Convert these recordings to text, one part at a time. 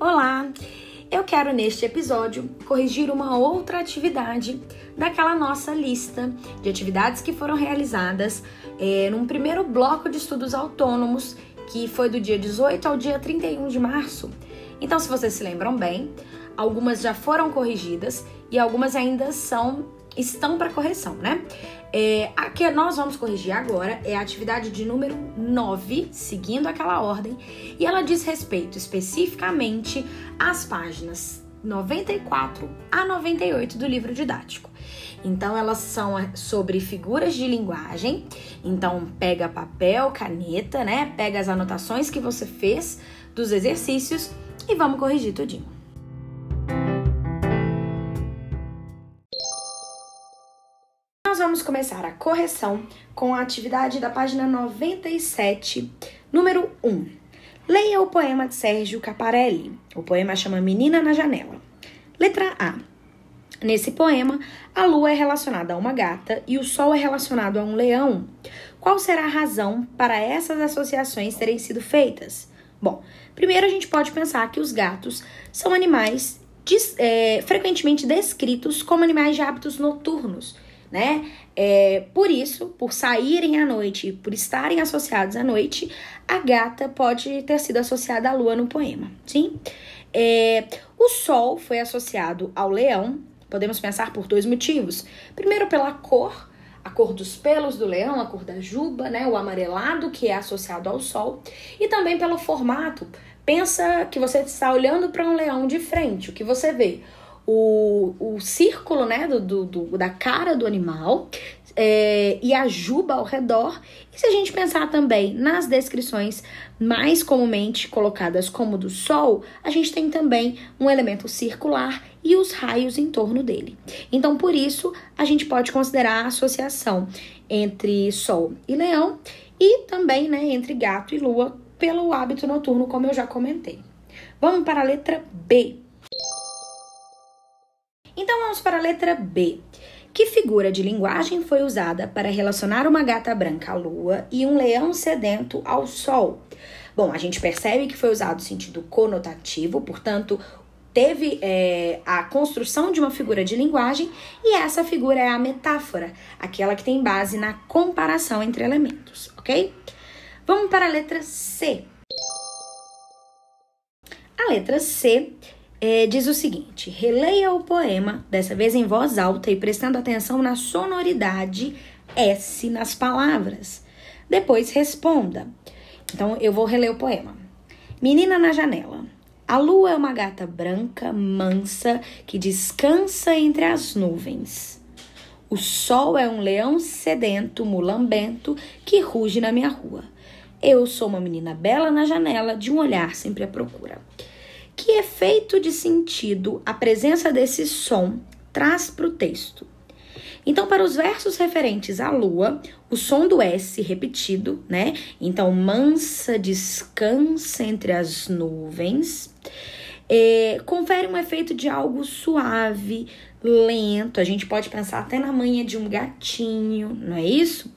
Olá! Eu quero neste episódio corrigir uma outra atividade daquela nossa lista de atividades que foram realizadas é, num primeiro bloco de estudos autônomos que foi do dia 18 ao dia 31 de março. Então, se vocês se lembram bem, algumas já foram corrigidas e algumas ainda são estão para correção, né? É, a que nós vamos corrigir agora é a atividade de número 9, seguindo aquela ordem, e ela diz respeito especificamente às páginas 94 a 98 do livro didático. Então, elas são sobre figuras de linguagem. Então, pega papel, caneta, né? Pega as anotações que você fez dos exercícios e vamos corrigir tudinho. Vamos começar a correção com a atividade da página 97, número 1. Leia o poema de Sérgio Caparelli. O poema chama Menina na Janela. Letra A. Nesse poema, a lua é relacionada a uma gata e o sol é relacionado a um leão. Qual será a razão para essas associações terem sido feitas? Bom, primeiro a gente pode pensar que os gatos são animais é, frequentemente descritos como animais de hábitos noturnos né? É, por isso, por saírem à noite, por estarem associados à noite, a gata pode ter sido associada à lua no poema, sim? É, o sol foi associado ao leão, podemos pensar por dois motivos. Primeiro, pela cor, a cor dos pelos do leão, a cor da juba, né, o amarelado que é associado ao sol, e também pelo formato. Pensa que você está olhando para um leão de frente, o que você vê? O, o círculo né, do, do, do da cara do animal é, e a juba ao redor. E se a gente pensar também nas descrições mais comumente colocadas como do Sol, a gente tem também um elemento circular e os raios em torno dele. Então, por isso, a gente pode considerar a associação entre Sol e Leão e também né, entre gato e lua pelo hábito noturno, como eu já comentei. Vamos para a letra B. Então vamos para a letra B. Que figura de linguagem foi usada para relacionar uma gata branca à lua e um leão sedento ao sol? Bom, a gente percebe que foi usado o sentido conotativo, portanto, teve é, a construção de uma figura de linguagem e essa figura é a metáfora, aquela que tem base na comparação entre elementos, ok? Vamos para a letra C. A letra C é, diz o seguinte: releia o poema, dessa vez em voz alta e prestando atenção na sonoridade S nas palavras. Depois responda. Então eu vou reler o poema. Menina na janela. A lua é uma gata branca, mansa, que descansa entre as nuvens. O sol é um leão sedento, mulambento, que ruge na minha rua. Eu sou uma menina bela na janela, de um olhar sempre à procura. Que efeito de sentido a presença desse som traz para o texto? Então, para os versos referentes à lua, o som do S repetido, né? Então, mansa descansa entre as nuvens, é, confere um efeito de algo suave, lento. A gente pode pensar até na manha de um gatinho, não é isso?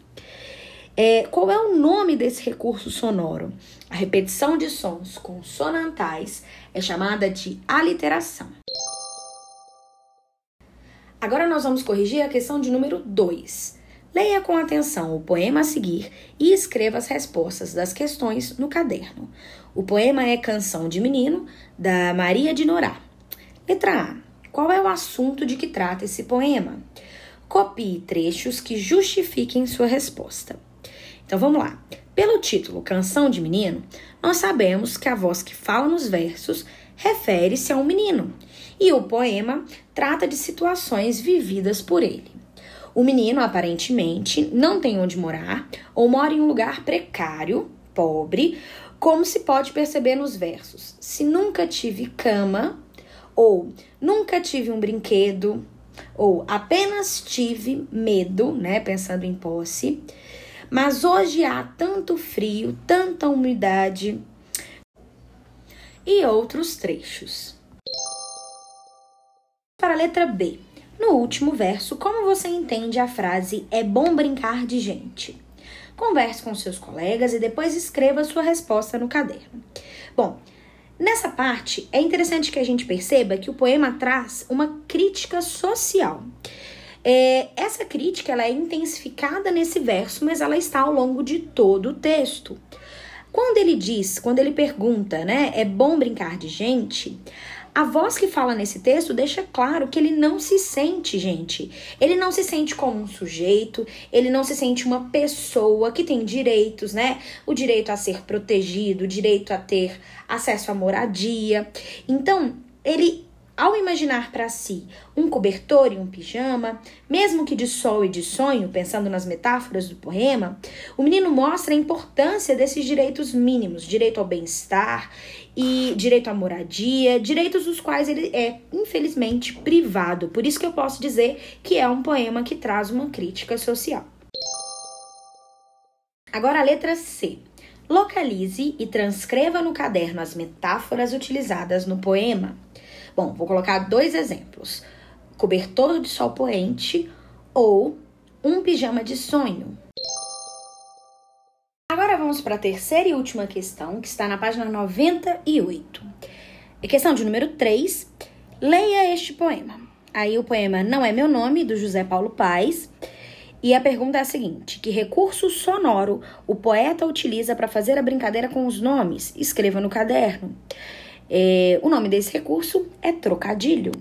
É, qual é o nome desse recurso sonoro? A repetição de sons consonantais é chamada de aliteração. Agora nós vamos corrigir a questão de número 2. Leia com atenção o poema a seguir e escreva as respostas das questões no caderno. O poema é Canção de Menino, da Maria de Norá. Letra A. Qual é o assunto de que trata esse poema? Copie trechos que justifiquem sua resposta. Então vamos lá. Pelo título Canção de Menino, nós sabemos que a voz que fala nos versos refere-se a um menino, e o poema trata de situações vividas por ele. O menino aparentemente não tem onde morar ou mora em um lugar precário, pobre, como se pode perceber nos versos. Se nunca tive cama, ou nunca tive um brinquedo, ou apenas tive medo, né, pensando em posse. Mas hoje há tanto frio, tanta umidade e outros trechos. Para a letra B. No último verso, como você entende a frase é bom brincar de gente? Converse com seus colegas e depois escreva sua resposta no caderno. Bom, Nessa parte, é interessante que a gente perceba que o poema traz uma crítica social. É, essa crítica ela é intensificada nesse verso, mas ela está ao longo de todo o texto. Quando ele diz, quando ele pergunta, né, é bom brincar de gente, a voz que fala nesse texto deixa claro que ele não se sente gente. Ele não se sente como um sujeito, ele não se sente uma pessoa que tem direitos, né? O direito a ser protegido, o direito a ter acesso à moradia. Então, ele ao imaginar para si um cobertor e um pijama, mesmo que de sol e de sonho, pensando nas metáforas do poema, o menino mostra a importância desses direitos mínimos, direito ao bem-estar e direito à moradia, direitos dos quais ele é, infelizmente, privado. Por isso que eu posso dizer que é um poema que traz uma crítica social. Agora a letra C. Localize e transcreva no caderno as metáforas utilizadas no poema. Bom, vou colocar dois exemplos: cobertor de sol poente ou um pijama de sonho. Agora vamos para a terceira e última questão, que está na página 98. É questão de número 3. Leia este poema. Aí o poema Não é Meu Nome, do José Paulo Paes. E a pergunta é a seguinte: que recurso sonoro o poeta utiliza para fazer a brincadeira com os nomes? Escreva no caderno. É, o nome desse recurso é trocadilho.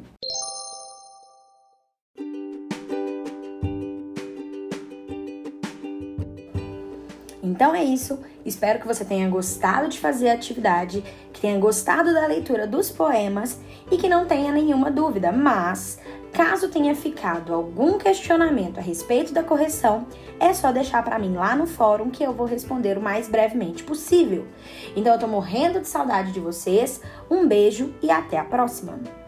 Então é isso. Espero que você tenha gostado de fazer a atividade, que tenha gostado da leitura dos poemas e que não tenha nenhuma dúvida. Mas, caso tenha ficado algum questionamento a respeito da correção, é só deixar para mim lá no fórum que eu vou responder o mais brevemente possível. Então eu tô morrendo de saudade de vocês. Um beijo e até a próxima.